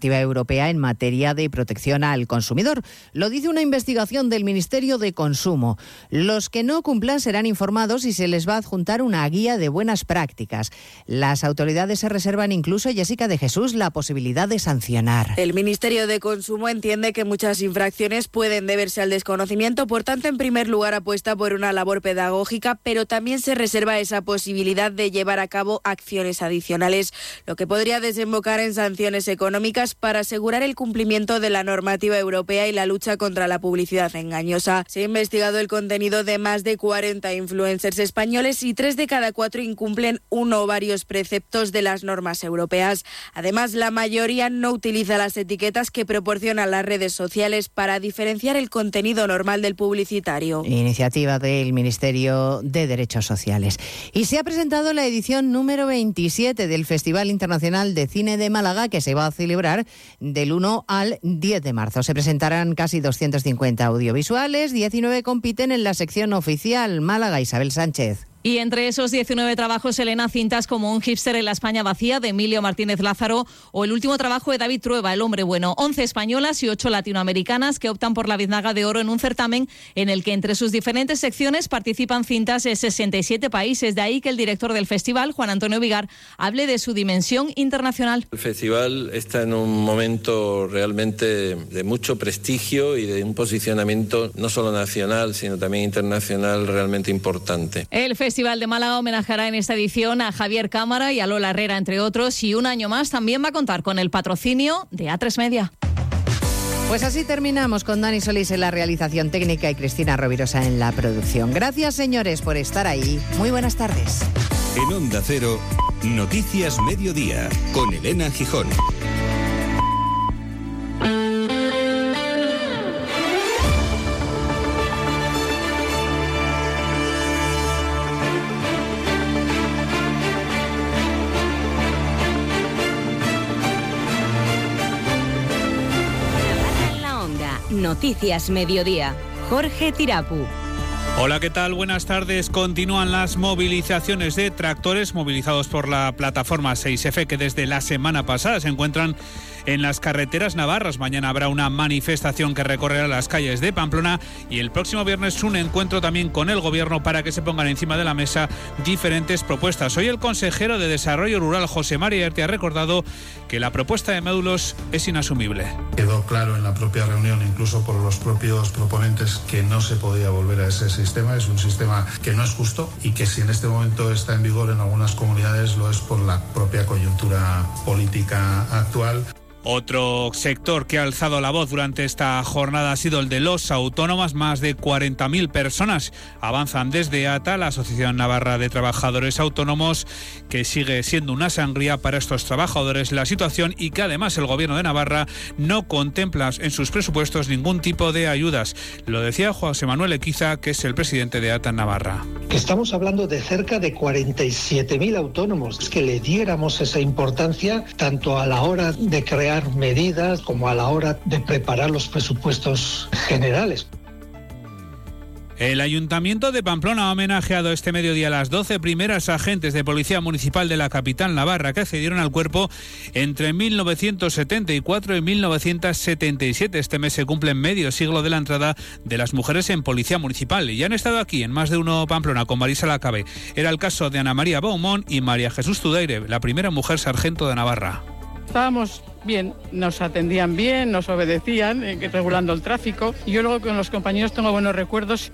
europea en materia de protección al consumidor. Lo dice una investigación del Ministerio de Consumo. Los que no cumplan serán informados y se les va a adjuntar una guía de buenas prácticas. Las autoridades se reservan incluso, Jessica de Jesús, la posibilidad de sancionar. El Ministerio de Consumo entiende que muchas infracciones pueden deberse al desconocimiento, por tanto, en primer lugar apuesta por una labor pedagógica, pero también se reserva esa posibilidad de llevar a cabo acciones adicionales, lo que podría desembocar en sanciones económicas para asegurar el cumplimiento de la normativa europea y la lucha contra la publicidad engañosa. Se ha investigado el contenido de más de 40 influencers españoles y tres de cada cuatro incumplen uno o varios preceptos de las normas europeas. Además, la mayoría no utiliza las etiquetas que proporcionan las redes sociales para diferenciar el contenido normal del publicitario. Iniciativa del Ministerio de Derechos Sociales. Y se ha presentado la edición número 27 del Festival Internacional de Cine de Málaga que se va a celebrar del 1 al 10 de marzo. Se presentarán casi 250 audiovisuales, 19 compiten en la sección oficial Málaga Isabel Sánchez. Y entre esos 19 trabajos, Elena, cintas como Un hipster en la España vacía de Emilio Martínez Lázaro o el último trabajo de David Trueba, El hombre bueno. 11 españolas y 8 latinoamericanas que optan por la biznaga de oro en un certamen en el que entre sus diferentes secciones participan cintas de 67 países. De ahí que el director del festival, Juan Antonio Vigar, hable de su dimensión internacional. El festival está en un momento realmente de mucho prestigio y de un posicionamiento no solo nacional, sino también internacional realmente importante. El Festival de Málaga homenajeará en esta edición a Javier Cámara y a Lola Herrera, entre otros, y un año más también va a contar con el patrocinio de A3 Media. Pues así terminamos con Dani Solís en la realización técnica y Cristina Rovirosa en la producción. Gracias, señores, por estar ahí. Muy buenas tardes. En Onda Cero, Noticias Mediodía, con Elena Gijón. Noticias Mediodía. Jorge Tirapu. Hola, ¿qué tal? Buenas tardes. Continúan las movilizaciones de tractores movilizados por la plataforma 6F que desde la semana pasada se encuentran en las carreteras navarras. Mañana habrá una manifestación que recorrerá las calles de Pamplona y el próximo viernes un encuentro también con el gobierno para que se pongan encima de la mesa diferentes propuestas. Hoy el consejero de Desarrollo Rural, José María Erte, ha recordado que la propuesta de módulos es inasumible. Quedó claro en la propia reunión, incluso por los propios proponentes, que no se podía volver a ese sistema. Es un sistema que no es justo y que si en este momento está en vigor en algunas comunidades lo es por la propia coyuntura política actual. Otro sector que ha alzado la voz durante esta jornada ha sido el de los autónomos. Más de 40.000 personas avanzan desde ATA, la Asociación Navarra de Trabajadores Autónomos, que sigue siendo una sangría para estos trabajadores la situación y que además el Gobierno de Navarra no contempla en sus presupuestos ningún tipo de ayudas. Lo decía José Manuel Equiza, que es el presidente de ATA Navarra. estamos hablando de cerca de 47.000 autónomos. Que le diéramos esa importancia tanto a la hora de crear medidas como a la hora de preparar los presupuestos generales. El Ayuntamiento de Pamplona ha homenajeado este mediodía a las 12 primeras agentes de Policía Municipal de la capital navarra que accedieron al cuerpo entre 1974 y 1977. Este mes se cumple medio siglo de la entrada de las mujeres en Policía Municipal y han estado aquí en más de uno Pamplona con Marisa Lacabe. Era el caso de Ana María Baumont y María Jesús Tudeire, la primera mujer sargento de Navarra. Estábamos bien, nos atendían bien, nos obedecían, eh, regulando el tráfico. Yo luego con los compañeros tengo buenos recuerdos.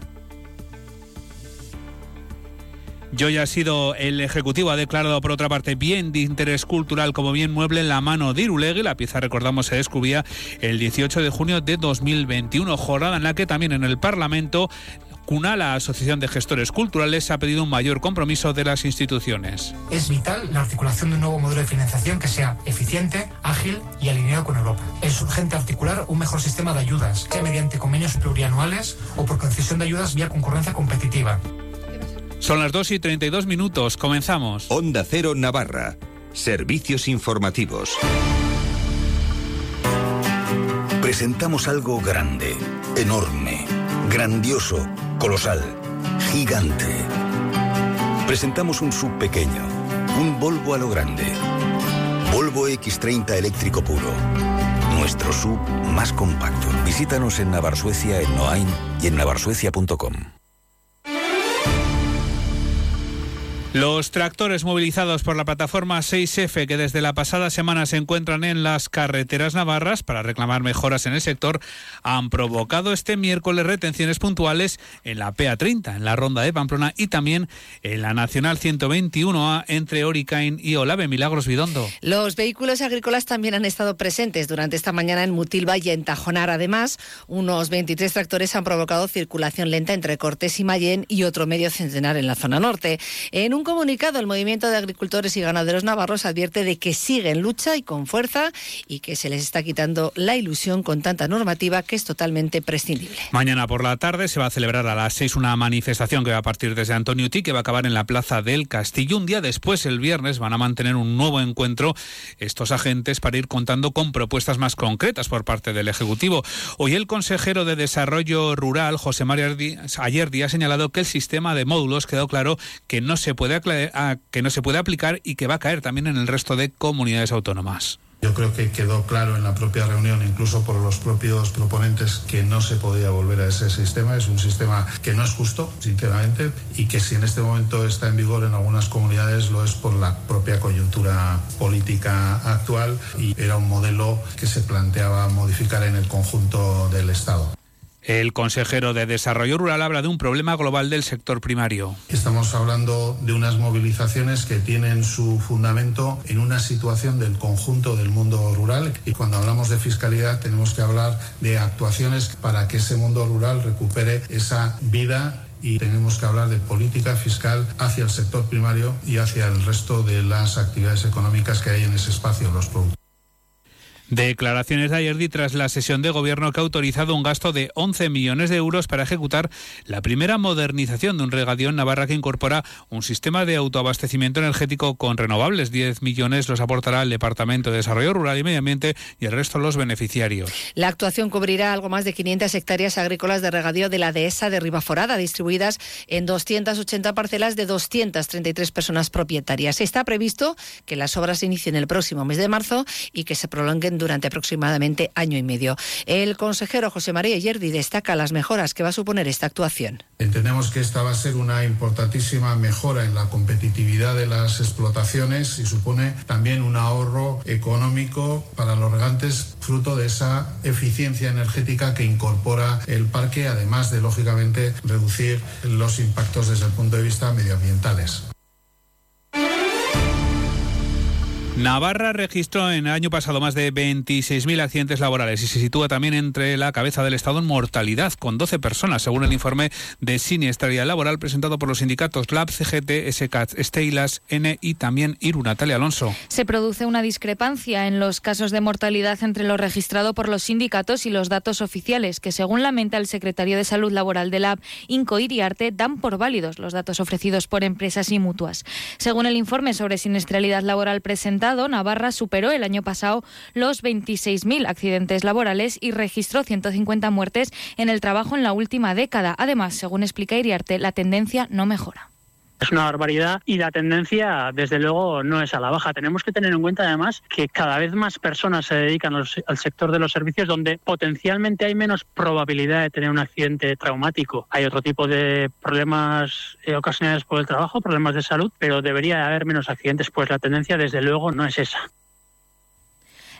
Yo ya ha sido el Ejecutivo, ha declarado por otra parte bien de interés cultural como bien mueble en la mano de Irulegui. La pieza, recordamos, se descubría el 18 de junio de 2021, jornada en la que también en el Parlamento CUNA, la Asociación de Gestores Culturales, ha pedido un mayor compromiso de las instituciones. Es vital la articulación de un nuevo modelo de financiación que sea eficiente, ágil y alineado con Europa. Es urgente articular un mejor sistema de ayudas, sea mediante convenios plurianuales o por concesión de ayudas vía concurrencia competitiva. Son las 2 y 32 minutos. Comenzamos. Onda Cero Navarra. Servicios informativos. Presentamos algo grande, enorme, grandioso colosal, gigante. Presentamos un sub pequeño, un Volvo a lo grande. Volvo Peugeot X30 eléctrico puro. Nuestro sub más compacto. Visítanos en Navarsuecia en Noain y en navarsuecia.com. Los tractores movilizados por la plataforma 6F que desde la pasada semana se encuentran en las carreteras navarras para reclamar mejoras en el sector han provocado este miércoles retenciones puntuales en la PA30, en la ronda de Pamplona y también en la Nacional 121A entre Oricain y Olave Milagros Bidondo. Los vehículos agrícolas también han estado presentes durante esta mañana en Mutilva y en Tajonar. Además, unos 23 tractores han provocado circulación lenta entre Cortés y Mayén y otro medio centenar en la zona norte. En un comunicado, el Movimiento de Agricultores y Ganaderos Navarros advierte de que sigue en lucha y con fuerza y que se les está quitando la ilusión con tanta normativa que es totalmente prescindible. Mañana por la tarde se va a celebrar a las seis una manifestación que va a partir desde Antonio Tí, que va a acabar en la Plaza del Castillo. Un día después, el viernes, van a mantener un nuevo encuentro estos agentes para ir contando con propuestas más concretas por parte del Ejecutivo. Hoy el consejero de Desarrollo Rural, José María Ayerdi, ha señalado que el sistema de módulos quedó claro que no se puede que no se puede aplicar y que va a caer también en el resto de comunidades autónomas. Yo creo que quedó claro en la propia reunión, incluso por los propios proponentes, que no se podía volver a ese sistema. Es un sistema que no es justo, sinceramente, y que si en este momento está en vigor en algunas comunidades lo es por la propia coyuntura política actual y era un modelo que se planteaba modificar en el conjunto del Estado. El consejero de Desarrollo Rural habla de un problema global del sector primario. Estamos hablando de unas movilizaciones que tienen su fundamento en una situación del conjunto del mundo rural y cuando hablamos de fiscalidad tenemos que hablar de actuaciones para que ese mundo rural recupere esa vida y tenemos que hablar de política fiscal hacia el sector primario y hacia el resto de las actividades económicas que hay en ese espacio, los productos. Declaraciones de ayer tras la sesión de gobierno que ha autorizado un gasto de 11 millones de euros para ejecutar la primera modernización de un regadío en Navarra que incorpora un sistema de autoabastecimiento energético con renovables. 10 millones los aportará el Departamento de Desarrollo Rural y Medio Ambiente y el resto los beneficiarios. La actuación cubrirá algo más de 500 hectáreas agrícolas de regadío de la dehesa de Ribaforada, distribuidas en 280 parcelas de 233 personas propietarias. Está previsto que las obras se inicien el próximo mes de marzo y que se prolonguen durante aproximadamente año y medio. El consejero José María Yerdi destaca las mejoras que va a suponer esta actuación. Entendemos que esta va a ser una importantísima mejora en la competitividad de las explotaciones y supone también un ahorro económico para los regantes fruto de esa eficiencia energética que incorpora el parque, además de, lógicamente, reducir los impactos desde el punto de vista medioambientales. Navarra registró en el año pasado más de 26.000 accidentes laborales y se sitúa también entre la cabeza del Estado en mortalidad, con 12 personas, según el informe de siniestralidad laboral presentado por los sindicatos LAB, CGT, SCAT, Steilas, N y también IRU. Natalia Alonso. Se produce una discrepancia en los casos de mortalidad entre lo registrado por los sindicatos y los datos oficiales, que según lamenta el secretario de Salud Laboral de LAB, Inco Iriarte, dan por válidos los datos ofrecidos por empresas y mutuas. Según el informe sobre siniestralidad laboral presentado, Navarra superó el año pasado los 26.000 accidentes laborales y registró 150 muertes en el trabajo en la última década. Además, según explica Iriarte, la tendencia no mejora. Es una barbaridad y la tendencia, desde luego, no es a la baja. Tenemos que tener en cuenta, además, que cada vez más personas se dedican al sector de los servicios donde potencialmente hay menos probabilidad de tener un accidente traumático. Hay otro tipo de problemas eh, ocasionados por el trabajo, problemas de salud, pero debería haber menos accidentes. Pues la tendencia, desde luego, no es esa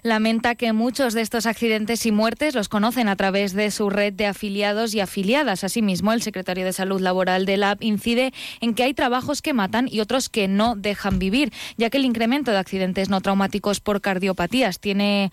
lamenta que muchos de estos accidentes y muertes los conocen a través de su red de afiliados y afiliadas. Asimismo, el secretario de Salud Laboral de LAB incide en que hay trabajos que matan y otros que no dejan vivir, ya que el incremento de accidentes no traumáticos por cardiopatías tiene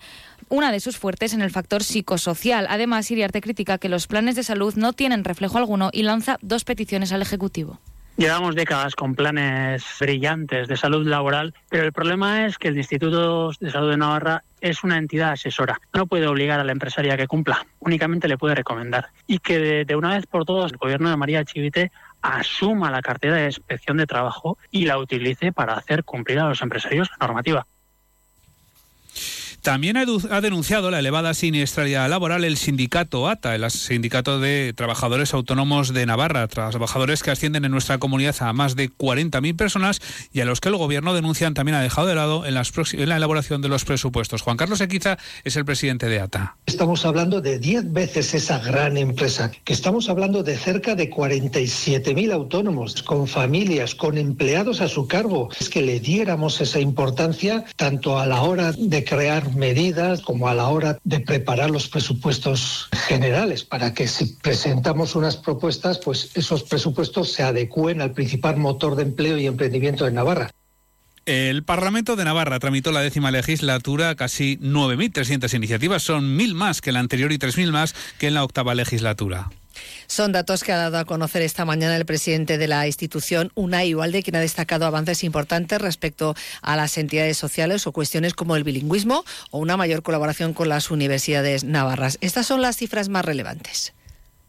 una de sus fuertes en el factor psicosocial. Además, Iriarte critica que los planes de salud no tienen reflejo alguno y lanza dos peticiones al Ejecutivo. Llevamos décadas con planes brillantes de salud laboral, pero el problema es que el Instituto de Salud de Navarra es una entidad asesora. No puede obligar a la empresaria a que cumpla, únicamente le puede recomendar. Y que de, una vez por todas el gobierno de María Chivite asuma la cartera de inspección de trabajo y la utilice para hacer cumplir a los empresarios la normativa. También ha denunciado la elevada siniestralidad laboral el sindicato ATA, el sindicato de trabajadores autónomos de Navarra, trabajadores que ascienden en nuestra comunidad a más de 40.000 personas y a los que el gobierno denuncian también ha dejado de lado en, la elaboración de los presupuestos. Juan Carlos Equiza es el presidente de ATA. Estamos hablando de 10 veces esa gran empresa, que estamos hablando de cerca de 47.000 autónomos, con familias, con empleados a su cargo. Es que le diéramos esa importancia tanto a la hora de crear medidas como a la hora de preparar los presupuestos generales para que si presentamos unas propuestas, pues esos presupuestos se adecúen al principal motor de empleo y emprendimiento de Navarra. El Parlamento de Navarra tramitó la décima legislatura casi 9.300 iniciativas, son mil más que la anterior y 3.000 más que en la octava legislatura. Son datos que ha dado a conocer esta mañana el presidente de la institución, Unai Ualde, quien ha destacado avances importantes respecto a las entidades sociales o cuestiones como el bilingüismo o una mayor colaboración con las universidades navarras. Estas son las cifras más relevantes.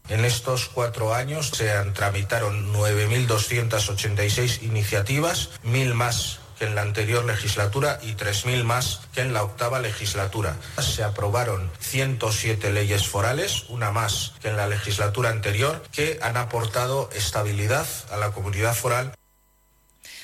En estos cuatro años se tramitaron 9.286 iniciativas, mil más que en la anterior legislatura y 3.000 más que en la octava legislatura. Se aprobaron 107 leyes forales, una más que en la legislatura anterior, que han aportado estabilidad a la comunidad foral.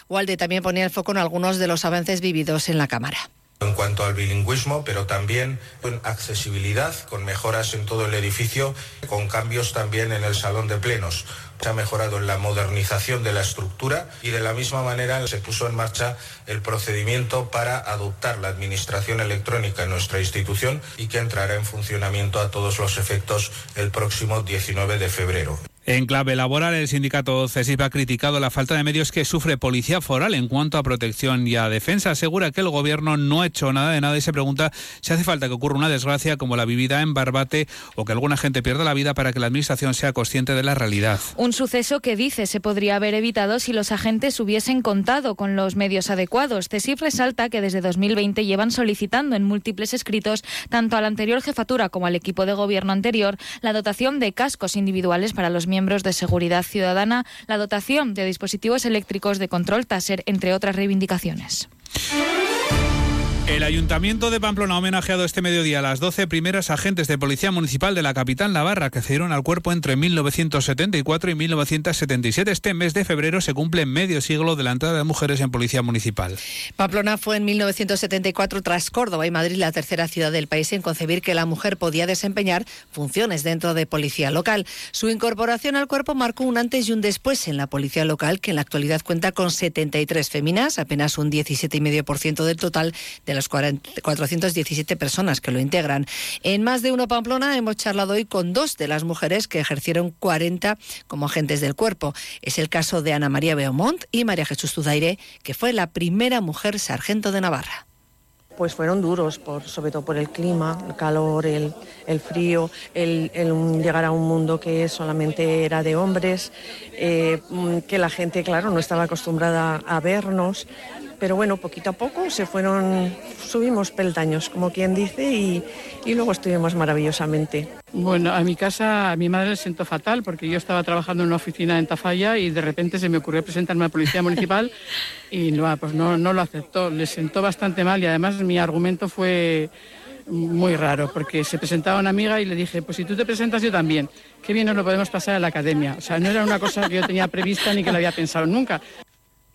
Walde también ponía el foco en algunos de los avances vividos en la Cámara en cuanto al bilingüismo, pero también en accesibilidad, con mejoras en todo el edificio, con cambios también en el salón de plenos. Se ha mejorado en la modernización de la estructura y de la misma manera se puso en marcha el procedimiento para adoptar la administración electrónica en nuestra institución y que entrará en funcionamiento a todos los efectos el próximo 19 de febrero. En clave laboral, el sindicato CESIP ha criticado la falta de medios que sufre Policía Foral en cuanto a protección y a defensa. Asegura que el gobierno no ha hecho nada de nada y se pregunta si hace falta que ocurra una desgracia como la vivida en Barbate o que alguna gente pierda la vida para que la Administración sea consciente de la realidad. Un suceso que dice se podría haber evitado si los agentes hubiesen contado con los medios adecuados. CESIF resalta que desde 2020 llevan solicitando en múltiples escritos, tanto a la anterior jefatura como al equipo de gobierno anterior, la dotación de cascos individuales para los miembros de seguridad ciudadana, la dotación de dispositivos eléctricos de control TASER, entre otras reivindicaciones. El Ayuntamiento de Pamplona ha homenajeado este mediodía a las 12 primeras agentes de Policía Municipal de la capital navarra que cedieron al cuerpo entre 1974 y 1977. Este mes de febrero se cumple medio siglo de la entrada de mujeres en Policía Municipal. Pamplona fue en 1974, tras Córdoba y Madrid, la tercera ciudad del país en concebir que la mujer podía desempeñar funciones dentro de Policía Local. Su incorporación al cuerpo marcó un antes y un después en la Policía Local, que en la actualidad cuenta con 73 féminas, apenas un 17,5% del total de las 417 personas que lo integran. En más de uno Pamplona hemos charlado hoy con dos de las mujeres que ejercieron 40 como agentes del cuerpo. Es el caso de Ana María Beaumont y María Jesús Tuzaire, que fue la primera mujer sargento de Navarra pues fueron duros, por, sobre todo por el clima, el calor, el, frío, el, llegar a un mundo que solamente era de hombres, eh, que la gente, claro, no estaba acostumbrada a vernos pero bueno, poquito a poco se fueron, subimos peldaños, como quien dice, y, luego estuvimos maravillosamente. Bueno, a mi casa, a mi madre le sentó fatal porque yo estaba trabajando en una oficina en Tafalla y de repente se me ocurrió presentarme a la policía municipal y no, pues no, no lo aceptó. Le sentó bastante mal y además mi argumento fue muy raro, porque se presentaba una amiga y le dije, pues si tú te presentas yo también, qué bien nos lo podemos pasar a la academia. O sea, no era una cosa que yo tenía prevista ni que lo había pensado nunca.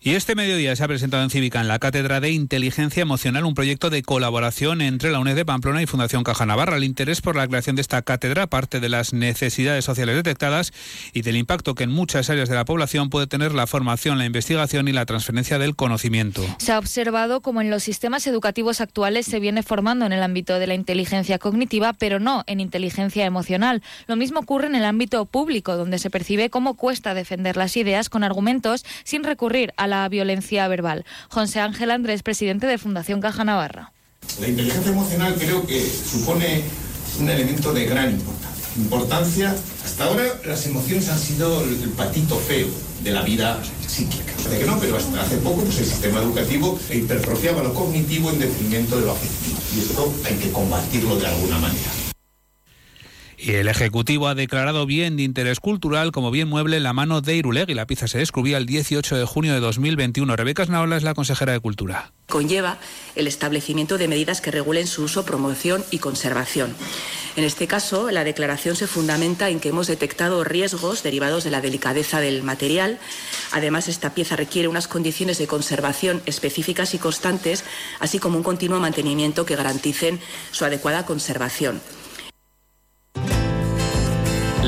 Y este mediodía se ha presentado en Cívica, en la Cátedra de Inteligencia Emocional, un proyecto de colaboración entre la UNED de Pamplona y Fundación Caja Navarra. El interés por la creación de esta cátedra parte de las necesidades sociales detectadas y del impacto que en muchas áreas de la población puede tener la formación, la investigación y la transferencia del conocimiento. Se ha observado como en los sistemas educativos actuales se viene formando en el ámbito de la inteligencia cognitiva, pero no en inteligencia emocional. Lo mismo ocurre en el ámbito público, donde se percibe cómo cuesta defender las ideas con argumentos sin recurrir a la violencia verbal. José Ángel Andrés, presidente de Fundación Caja Navarra. La inteligencia emocional creo que supone un elemento de gran importancia. Importancia, hasta ahora las emociones han sido el patito feo de la vida psíquica. De que no, pero hasta hace poco pues, el sistema educativo hipertrofiaba lo cognitivo en detrimento de lo afectivo. Y esto hay que combatirlo de alguna manera. Y el Ejecutivo ha declarado bien de interés cultural como bien mueble la mano de Irulegui. La pieza se descubría el 18 de junio de 2021. Rebeca Snaola es la consejera de Cultura. Conlleva el establecimiento de medidas que regulen su uso, promoción y conservación. En este caso, la declaración se fundamenta en que hemos detectado riesgos derivados de la delicadeza del material. Además, esta pieza requiere unas condiciones de conservación específicas y constantes, así como un continuo mantenimiento que garanticen su adecuada conservación.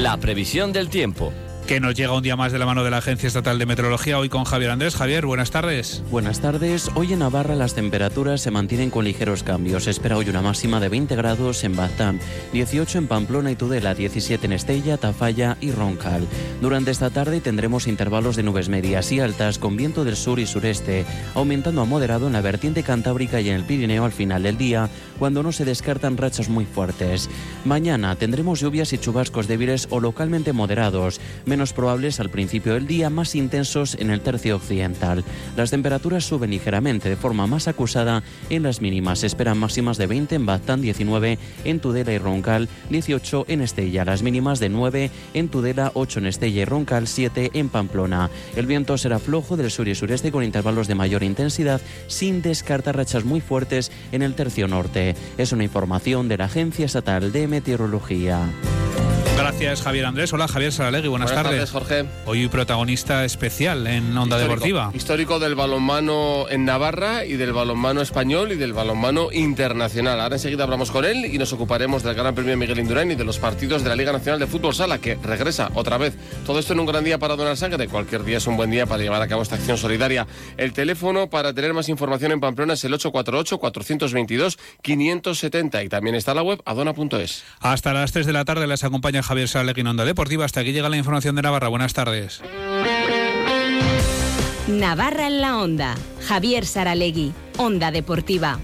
La previsión del tiempo que nos llega un día más de la mano de la Agencia Estatal de Meteorología, hoy con Javier Andrés. Javier, buenas tardes. Buenas tardes. Hoy en Navarra las temperaturas se mantienen con ligeros cambios. Espera hoy una máxima de 20 grados en Baztán, 18 en Pamplona y Tudela, 17 en Estella, Tafalla y Roncal. Durante esta tarde tendremos intervalos de nubes medias y altas con viento del sur y sureste, aumentando a moderado en la vertiente cantábrica y en el Pirineo al final del día, cuando no se descartan rachas muy fuertes. Mañana tendremos lluvias y chubascos débiles o localmente moderados menos probables al principio del día, más intensos en el tercio occidental. Las temperaturas suben ligeramente de forma más acusada en las mínimas. Se esperan máximas de 20 en Baztán, 19 en Tudela y Roncal, 18 en Estella. Las mínimas de 9 en Tudela, 8 en Estella y Roncal, 7 en Pamplona. El viento será flojo del sur y sureste con intervalos de mayor intensidad, sin descartar rachas muy fuertes en el tercio norte. Es una información de la Agencia Estatal de Meteorología. Gracias, Javier Andrés. Hola, Javier Saralegui. Buenas, Buenas tardes. Jorge. Hoy protagonista especial en Onda Histórico, Deportiva. Histórico del balonmano en Navarra y del balonmano español y del balonmano internacional. Ahora enseguida hablamos con él y nos ocuparemos del Gran Premio Miguel Indurain y de los partidos de la Liga Nacional de Fútbol Sala, que regresa otra vez. Todo esto en un gran día para donar sangre. Cualquier día es un buen día para llevar a cabo esta acción solidaria. El teléfono para tener más información en Pamplona es el 848-422-570 y también está la web adona.es. Hasta las 3 de la tarde les acompaña Javier Saralegui en Onda Deportiva. Hasta aquí llega la información de Navarra. Buenas tardes. Navarra en la Onda. Javier Saralegui, Onda Deportiva.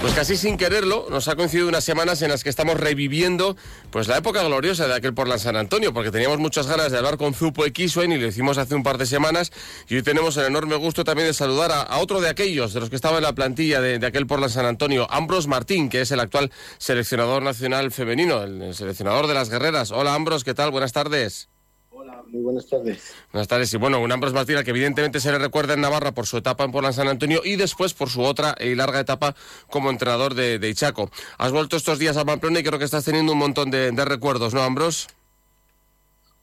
Pues casi sin quererlo, nos ha coincidido unas semanas en las que estamos reviviendo pues la época gloriosa de aquel Portland San Antonio, porque teníamos muchas ganas de hablar con Zupo Equisuen y lo hicimos hace un par de semanas y hoy tenemos el enorme gusto también de saludar a, otro de aquellos, de los que estaba en la plantilla de, de aquel Portland San Antonio, Ambros Martín, que es el actual seleccionador nacional femenino, el, el seleccionador de las guerreras. Hola Ambros, ¿qué tal? Buenas tardes. Hola, muy buenas tardes. Buenas tardes. Y bueno, un Ambros Martín al que evidentemente se le recuerda en Navarra por su etapa en Portland San Antonio y después por su otra y larga etapa como entrenador de, de Ichaco. Has vuelto estos días a Pamplona y creo que estás teniendo un montón de, de recuerdos, ¿no, Ambros?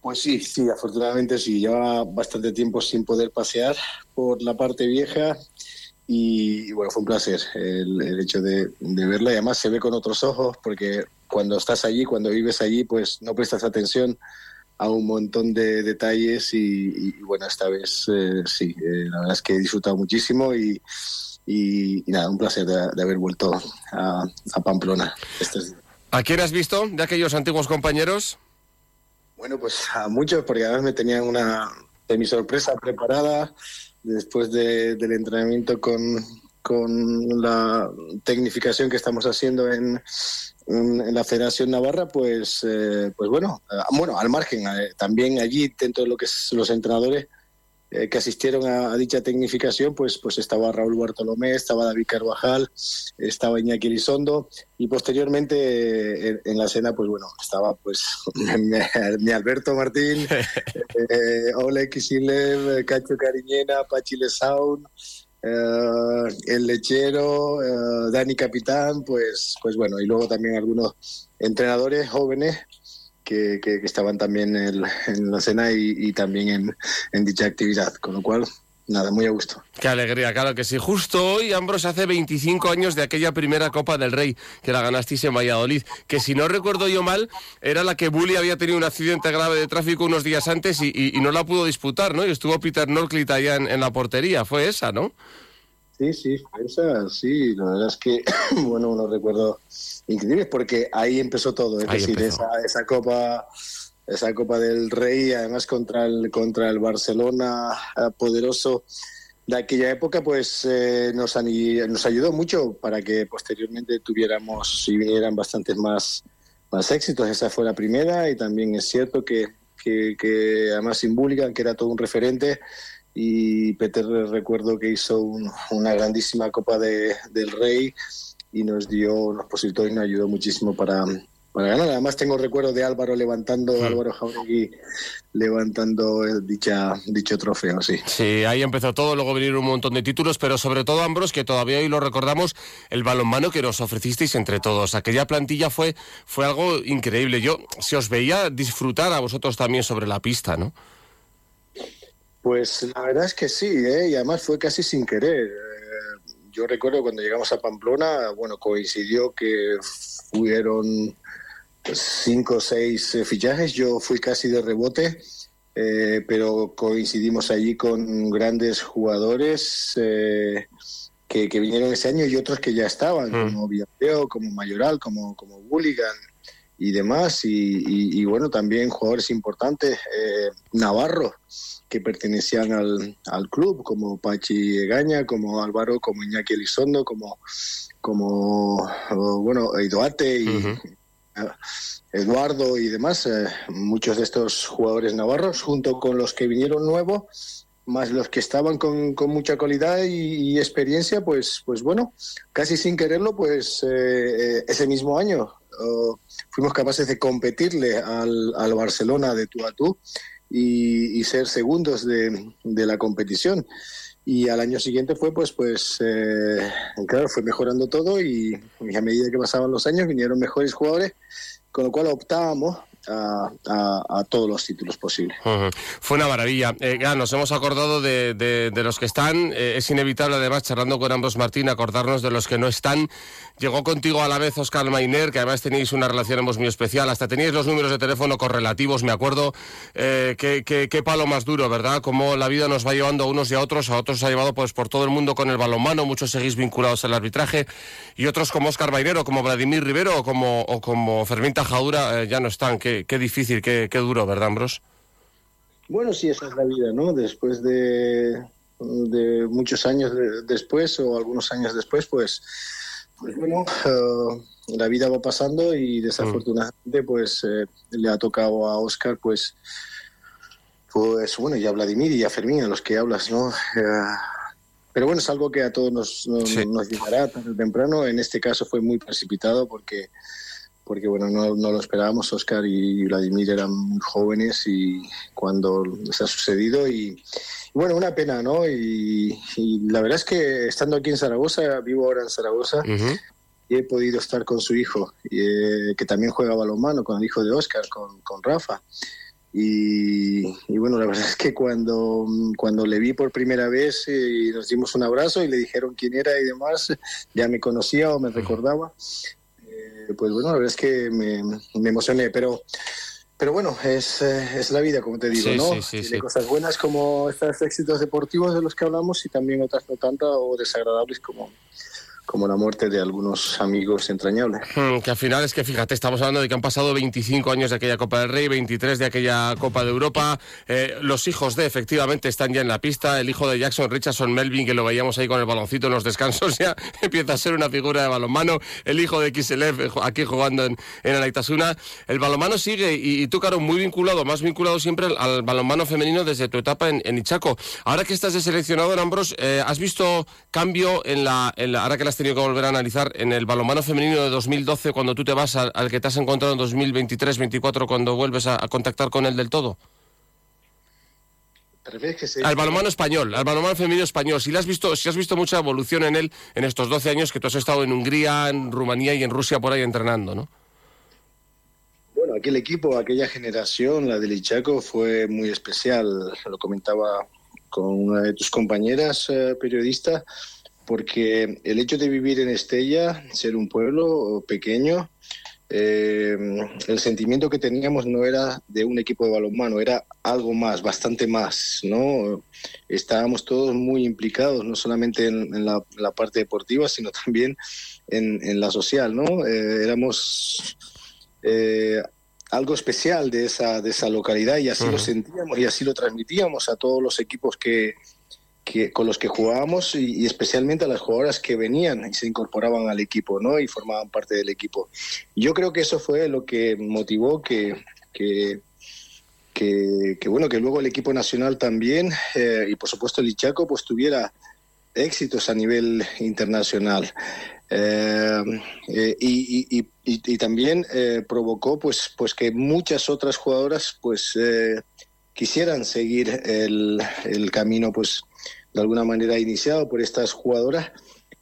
Pues sí, sí, afortunadamente sí. Lleva bastante tiempo sin poder pasear por la parte vieja y, y bueno, fue un placer el, el hecho de, de verla y además se ve con otros ojos porque cuando estás allí, cuando vives allí, pues no prestas atención a un montón de detalles y, y, bueno, esta vez eh, sí, eh, la verdad es que he disfrutado muchísimo y, y, y nada, un placer de, de haber vuelto a, a Pamplona. Estos días. ¿A quién has visto de aquellos antiguos compañeros? Bueno, pues a muchos, porque además me tenían una de mi sorpresa preparada después de, del entrenamiento con, con la tecnificación que estamos haciendo en, en, la Federación Navarra, pues, eh, pues bueno, eh, bueno, al margen, eh, también allí dentro de lo que es los entrenadores eh, que asistieron a, a, dicha tecnificación, pues, pues estaba Raúl Bartolomé, estaba David Carvajal, estaba Iñaki Elizondo y posteriormente eh, en, la cena, pues bueno, estaba pues mi Alberto Martín, eh, Oleg Kisilev, Cacho Cariñena, Pachi Lesaun, el lechero, uh, Dani Capitán, pues, pues bueno, y luego también algunos entrenadores jóvenes que, estaban también en, la cena y, también en, dicha actividad, con lo cual, nada, muy a gusto. Qué alegría, claro que sí. Justo hoy, Ambros, hace 25 años de aquella primera Copa del Rey que la ganasteis en Valladolid, que si no recuerdo yo mal, era la que Bully había tenido un accidente grave de tráfico unos días antes y, y, y no la pudo disputar, ¿no? Y estuvo Peter Norclit allá en, en la portería, fue esa, ¿no? Sí, sí, esa, sí, la verdad es que, bueno, unos recuerdos increíbles porque ahí empezó todo, es ahí decir, esa, esa copa esa Copa del Rey, además contra el, contra el Barcelona eh, poderoso de aquella época, pues eh, nos, nos ayudó mucho para que posteriormente tuviéramos y vinieran bastantes más, más éxitos. Esa fue la primera y también es cierto que, que, que además simbólica, que era todo un referente, y Peter recuerdo que hizo un, una grandísima Copa de, del Rey y nos dio, nos posibilitó y nos ayudó muchísimo para, ganar. Además tengo recuerdo de Álvaro levantando, Álvaro Jauregui levantando dicha, dicho trofeo, sí. Sí, ahí empezó todo, luego vinieron un montón de títulos, pero sobre todo, Ambros, que todavía hoy lo recordamos, el balonmano que nos ofrecisteis entre todos. Aquella plantilla fue, fue algo increíble. Yo se os veía disfrutar a vosotros también sobre la pista, ¿no? Pues la verdad es que sí, ¿eh? y además fue casi sin querer. Eh, yo recuerdo cuando llegamos a Pamplona, bueno, coincidió que fueron cinco o seis eh, fichajes, yo fui casi de rebote, eh, pero coincidimos allí con grandes jugadores que, vinieron ese año y otros que ya estaban, como Villarreal, como Mayoral, como, como Bulligan y demás, y, bueno, también jugadores importantes, Navarro, que pertenecían al, al, club, como Pachi Egaña, como Álvaro, como Iñaki Elizondo, como, como bueno, Eduarte y Eduardo y demás, eh, muchos de estos jugadores navarros, junto con los que vinieron nuevos, más los que estaban con, mucha calidad y, experiencia, pues, pues bueno, casi sin quererlo, pues eh, eh, ese mismo año fuimos capaces de competirle al, Barcelona de tú a tú y, ser segundos de, la competición. Y al año siguiente fue, pues, pues eh, claro, fue mejorando todo y, a medida que pasaban los años vinieron mejores jugadores, con lo cual optábamos a, todos los títulos posibles. Fue una maravilla. Eh, nos hemos acordado de, de, los que están. Eh, es inevitable, además, charlando con ambos Martín, acordarnos de los que no están. Llegó contigo a la vez Oscar Mainer, que además tenéis una relación ambos muy especial. Hasta teníais los números de teléfono correlativos, me acuerdo. Eh, qué, qué, palo más duro, ¿verdad? Cómo la vida nos va llevando a unos y a otros. A otros se ha llevado pues por todo el mundo con el balonmano. Muchos seguís vinculados al arbitraje. Y otros como Oscar Mainer o como Vladimir Rivero o como, o como Fermín Tajadura ya no están. Qué, qué difícil, qué, qué duro, ¿verdad, Ambros? Bueno, sí, esa es la vida, ¿no? Después de, de muchos años después o algunos años después, pues, pues bueno, eh, la vida va pasando y desafortunadamente, pues, eh, le ha tocado a Oscar, pues, pues, bueno, y a Vladimir y a Fermín, a los que hablas, ¿no? Eh, pero bueno, es algo que a todos nos, nos, llegará tarde o temprano. En este caso fue muy precipitado porque porque bueno, no, no, lo esperábamos, Oscar y Vladimir eran muy jóvenes y cuando se ha sucedido y, bueno, una pena, ¿no? Y, la verdad es que estando aquí en Zaragoza, vivo ahora en Zaragoza, y he podido estar con su hijo, eh, que también juega balonmano, con el hijo de Oscar, con, con Rafa. Y, y, bueno, la verdad es que cuando, cuando le vi por primera vez y nos dimos un abrazo y le dijeron quién era y demás, ya me conocía o me recordaba pues bueno, la verdad es que me, emocioné, pero pero bueno, es, eh, es la vida, como te digo, ¿no? Tiene cosas buenas como estos éxitos deportivos de los que hablamos y también otras no tantas o desagradables como, como la muerte de algunos amigos entrañables. Hmm, que al final es que, fíjate, estamos hablando de que han pasado 25 años de aquella Copa del Rey, 23 de aquella Copa de Europa. Eh, los hijos de, efectivamente, están ya en la pista. El hijo de Jackson Richardson Melvin, que lo veíamos ahí con el baloncito en los descansos, ya empieza a ser una figura de balonmano. El hijo de Kiselev, eh, aquí jugando en, en Alaitasuna. El balonmano sigue y, tú, Caro, muy vinculado, más vinculado siempre al, balonmano femenino desde tu etapa en, en Ichaco. Ahora que estás de seleccionador, Ambros, eh, ¿has visto cambio en la, en la, ahora que tenido que volver a analizar en el balonmano femenino de 2012 cuando tú te vas al, que te has encontrado en 2023-24 cuando vuelves a, contactar con él del todo? al balonmano español, al balonmano femenino español. Si, has visto, si has visto mucha evolución en él en estos 12 años que tú has estado en Hungría, en Rumanía y en Rusia por ahí entrenando, ¿no? Bueno, aquel equipo, aquella generación, la del Ichaco, fue muy especial. Lo comentaba con una de tus compañeras eh, periodistas porque el hecho de vivir en Estella, ser un pueblo pequeño, eh, el sentimiento que teníamos no era de un equipo de balonmano, era algo más, bastante más, ¿no? Estábamos todos muy implicados, no solamente en, la, parte deportiva, sino también en, la social, ¿no? Eh, éramos eh, algo especial de esa, de esa localidad y así lo sentíamos y así lo transmitíamos a todos los equipos que, con los que jugábamos y, especialmente a las jugadoras que venían y se incorporaban al equipo ¿no? y formaban parte del equipo. Yo creo que eso fue lo que motivó que, que, que, bueno, que luego el equipo nacional también eh, y por supuesto el Ichaco pues tuviera éxitos a nivel internacional. Eh, eh, y, y- y- y también eh, provocó pues pues que muchas otras jugadoras pues eh, quisieran seguir el, el camino pues de alguna manera iniciado por estas jugadoras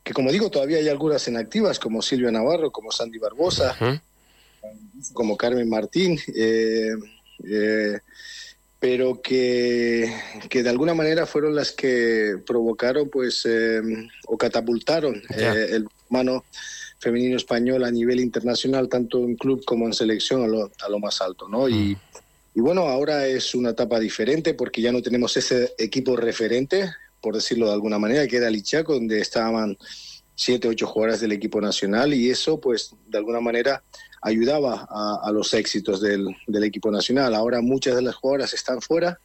que como digo todavía hay algunas en activas como Silvia Navarro como Sandy Barbosa como Carmen Martín eh, eh, pero que, que de alguna manera fueron las que provocaron pues eh, o catapultaron eh, el mano femenino español a nivel internacional tanto en club como en selección a lo, a lo más alto no y, y bueno ahora es una etapa diferente porque ya no tenemos ese equipo referente por decirlo de alguna manera que era el Ichaco donde estaban siete ocho jugadoras del equipo nacional y eso pues de alguna manera ayudaba a, a los éxitos del, del equipo nacional. Ahora muchas de las jugadoras están fuera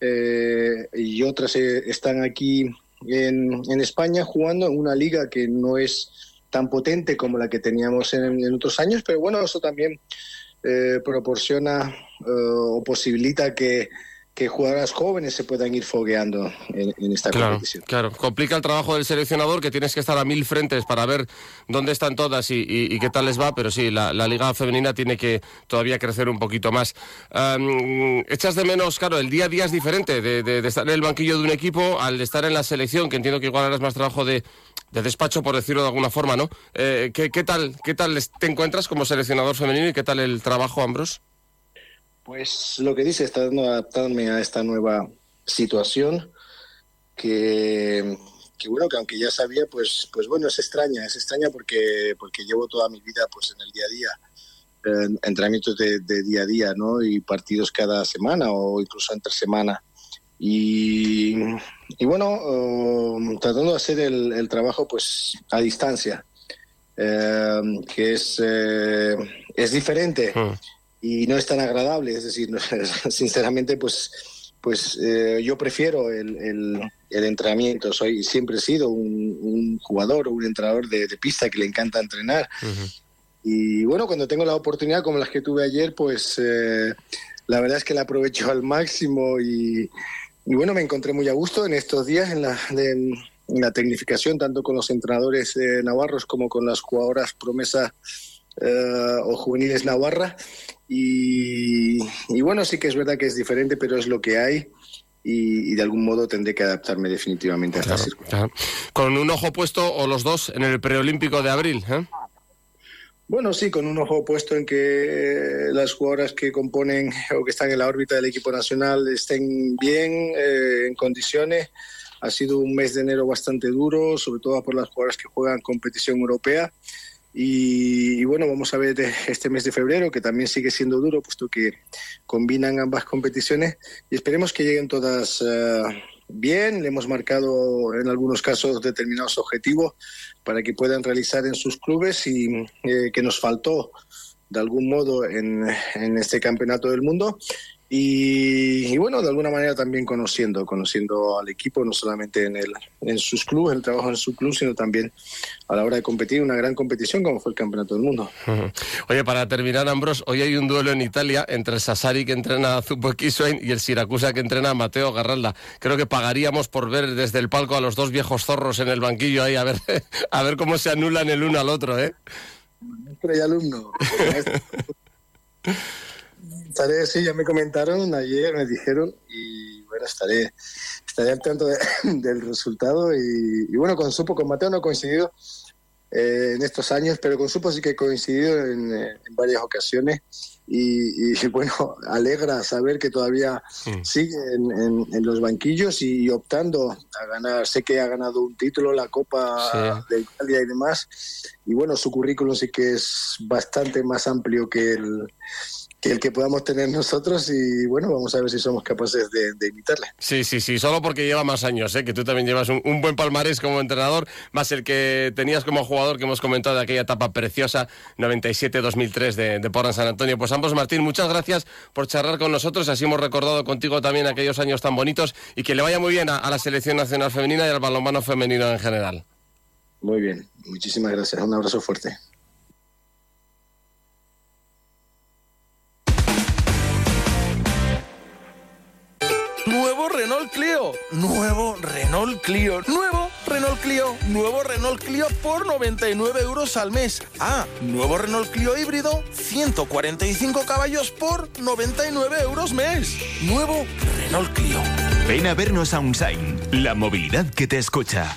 eh, y otras eh, están aquí en, en España jugando en una liga que no es tan potente como la que teníamos en, en otros años, pero bueno, eso también eh, proporciona eh, o posibilita que, que jugadoras jóvenes se puedan ir fogueando en, en esta Claro, competición. claro. Complica el trabajo del seleccionador que tienes que estar a mil frentes para ver dónde están todas y, y- y qué tal les va, pero sí, la, la liga femenina tiene que todavía crecer un poquito más. Am, echas de menos, claro, el día a día es diferente de, de- de estar en el banquillo de un equipo al de estar en la selección, que entiendo que igual harás más trabajo de, de despacho, por decirlo de alguna forma, ¿no? Eh, ¿qué, qué tal, ¿Qué tal te encuentras como seleccionador femenino y qué tal el trabajo, Ambros? Pues lo que dice, está dando adaptarme a esta nueva situación que, que bueno, que aunque ya sabía, pues, pues bueno, es extraña, es extraña porque, porque llevo toda mi vida pues en el día a día, entrenamientos de día a día, ¿no? Y partidos cada semana o incluso entre semana. Y, y bueno, eh, tratando de hacer el, el trabajo pues a distancia, eh, que es, eh, es diferente y no es tan agradable. Es decir, sinceramente, pues, pues eh, yo prefiero el, el- el entrenamiento. Soy siempre he sido un, un jugador o un entrenador de, de pista que le encanta entrenar. Y bueno, cuando tengo la oportunidad como las que tuve ayer, pues eh, la verdad es que la aprovecho al máximo y, y bueno, me encontré muy a gusto en estos días en la, de- en la tecnificación, tanto con los entrenadores eh, navarros como con las jugadoras promesa eh, o juveniles navarra. Y, y bueno, sí que es verdad que es diferente, pero es lo que hay. Y, y de algún modo tendré que adaptarme definitivamente a esta circunstancia. Claro. Con un ojo puesto o los dos en el preolímpico de abril, ¿eh? Bueno, sí, con un ojo puesto en que eh, las jugadoras que componen o que están en la órbita del equipo nacional estén bien, eh, en condiciones. Ha sido un mes de enero bastante duro, sobre todo por las jugadoras que juegan competición europea. Y, y bueno, vamos a ver este mes de febrero, que también sigue siendo duro, puesto que combinan ambas competiciones. Y esperemos que lleguen todas eh, bien. Le hemos marcado en algunos casos determinados objetivos para que puedan realizar en sus clubes y eh, que nos faltó de algún modo en, en este campeonato del mundo. Y, y bueno, de alguna manera también conociendo, conociendo al equipo, no solamente en, el, en sus clubes, el trabajo en su club, sino también a la hora de competir una gran competición como fue el Campeonato del Mundo. Oye, para terminar, Ambros, hoy hay un duelo en Italia entre el Sassari que entrena a Zupo Kiswain y el Siracusa que entrena a Mateo Garralda. Creo que pagaríamos por ver desde el palco a los dos viejos zorros en el banquillo ahí, a ver, a ver cómo se anulan el uno al otro, ¿eh? Maestro y alumno. estaré, sí, ya me comentaron ayer, me dijeron, y bueno, estaré, estaré al tanto de- del resultado. Y, y bueno, con Supo, con Mateo no he coincidido eh, en estos años, pero con Supo sí que he coincidido en, eh, en varias ocasiones. Y, y, bueno, alegra saber que todavía sigue en, en- en los banquillos y optando a ganar. Sé que ha ganado un título, la Copa de Italia y demás. Y bueno, su currículum sí que es bastante más amplio que el que el que podamos tener nosotros y bueno, vamos a ver si somos capaces de, de imitarle. Sí, sí, sí, solo porque lleva más años, ¿eh? que tú también llevas un, un buen palmarés como entrenador, más el que tenías como jugador que hemos comentado de aquella etapa preciosa 97-2003 de, de Porra en San Antonio. Pues ambos, Martín, muchas gracias por charlar con nosotros, así hemos recordado contigo también aquellos años tan bonitos y que le vaya muy bien a, a la selección nacional femenina y al balonmano femenino en general. Muy bien, muchísimas gracias, un abrazo fuerte. Renault Clio. Nuevo Renault Clio. Nuevo Renault Clio, nuevo Renault Clio por 99 euros al mes. Ah, nuevo Renault Clio híbrido, 145 caballos por 99 euros mes. Nuevo Renault Clio. Ven a vernos a Unsign, la movilidad que te escucha.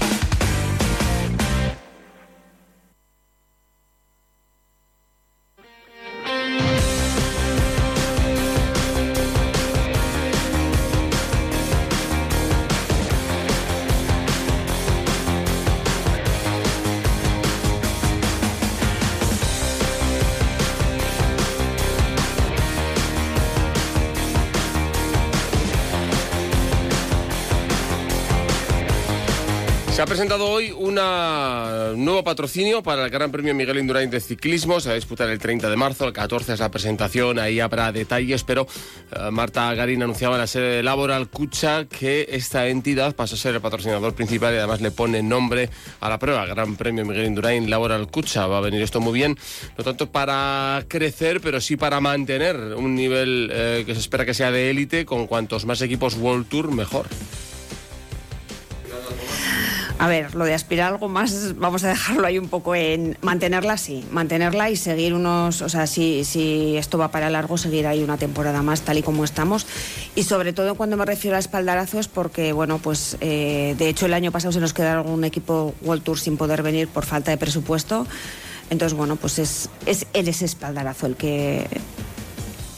presentado hoy un nuevo patrocinio para el Gran Premio Miguel Indurain de Ciclismo. Se va a disputar el 30 de marzo, el 14 es la presentación, ahí habrá detalles, pero eh, Marta Garín anunciaba en la sede de Laboral Cucha que esta entidad pasa a ser el patrocinador principal y además le pone nombre a la prueba. Gran Premio Miguel Indurain Laboral Cucha. Va a venir esto muy bien, no tanto para crecer, pero sí para mantener un nivel eh, que se espera que sea de élite. Con cuantos más equipos World Tour, mejor. A ver, lo de aspirar algo más, vamos a dejarlo ahí un poco en mantenerla, sí, mantenerla y seguir unos, o sea, si, si esto va para largo, seguir ahí una temporada más tal y como estamos. Y sobre todo cuando me refiero a espaldarazos, porque, bueno, pues eh, de hecho el año pasado se nos quedó algún equipo World Tour sin poder venir por falta de presupuesto. Entonces, bueno, pues es, es ese espaldarazo el que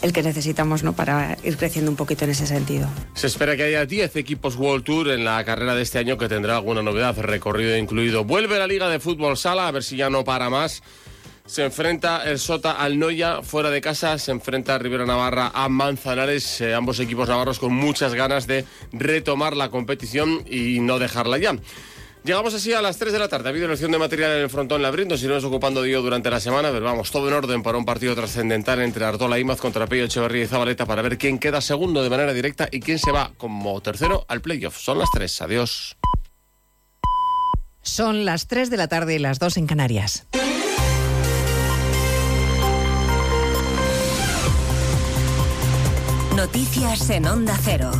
el que necesitamos ¿no? para ir creciendo un poquito en ese sentido. Se espera que haya 10 equipos World Tour en la carrera de este año que tendrá alguna novedad, recorrido incluido. Vuelve la Liga de Fútbol Sala, a ver si ya no para más. Se enfrenta el Sota al Noya fuera de casa, se enfrenta Rivera Navarra a Manzanares, eh, ambos equipos navarros con muchas ganas de retomar la competición y no dejarla ya. Llegamos así a las 3 de la tarde. Ha habido elección de material en el frontón Labrinto, si no es ocupando Dios durante la semana, pero vamos, todo en orden para un partido trascendental entre Artola Imaz contra Pello Echeverría y Zabaleta para ver quién queda segundo de manera directa y quién se va como tercero al playoff. Son las 3. Adiós. Son las 3 de la tarde y las 2 en Canarias. Noticias en Onda Cero.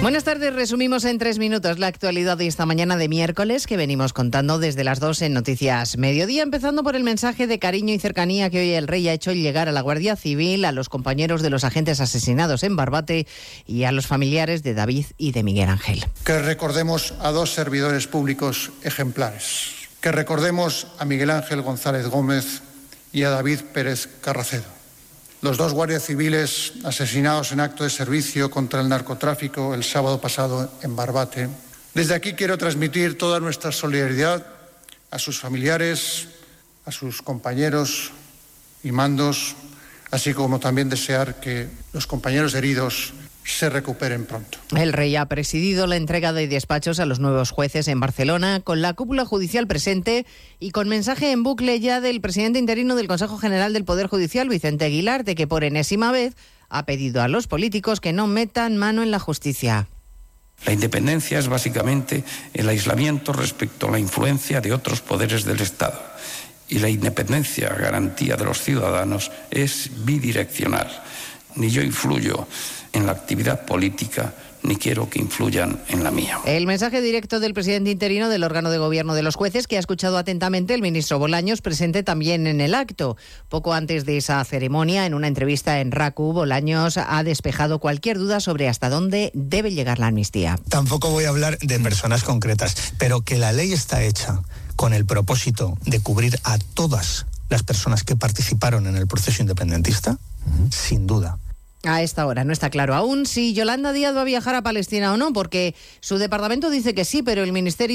Buenas tardes, resumimos en tres minutos la actualidad de esta mañana de miércoles que venimos contando desde las dos en Noticias Mediodía, empezando por el mensaje de cariño y cercanía que hoy el rey ha hecho llegar a la Guardia Civil, a los compañeros de los agentes asesinados en Barbate y a los familiares de David y de Miguel Ángel. Que recordemos a dos servidores públicos ejemplares. Que recordemos a Miguel Ángel González Gómez y a David Pérez Carracedo los dos guardias civiles asesinados en acto de servicio contra el narcotráfico el sábado pasado en Barbate. Desde aquí quiero transmitir toda nuestra solidaridad a sus familiares, a sus compañeros y mandos, así como también desear que los compañeros heridos se recuperen pronto. El rey ha presidido la entrega de despachos a los nuevos jueces en Barcelona, con la cúpula judicial presente y con mensaje en bucle ya del presidente interino del Consejo General del Poder Judicial, Vicente Aguilar, de que por enésima vez ha pedido a los políticos que no metan mano en la justicia. La independencia es básicamente el aislamiento respecto a la influencia de otros poderes del Estado. Y la independencia, garantía de los ciudadanos, es bidireccional. Ni yo influyo en la actividad política ni quiero que influyan en la mía. El mensaje directo del presidente interino del órgano de gobierno de los jueces, que ha escuchado atentamente el ministro Bolaños, presente también en el acto. Poco antes de esa ceremonia, en una entrevista en RACU, Bolaños ha despejado cualquier duda sobre hasta dónde debe llegar la amnistía. Tampoco voy a hablar de personas concretas, pero que la ley está hecha con el propósito de cubrir a todas las personas que participaron en el proceso independentista, sin duda. A esta hora no está claro aún si Yolanda Díaz va a viajar a Palestina o no, porque su departamento dice que sí, pero el Ministerio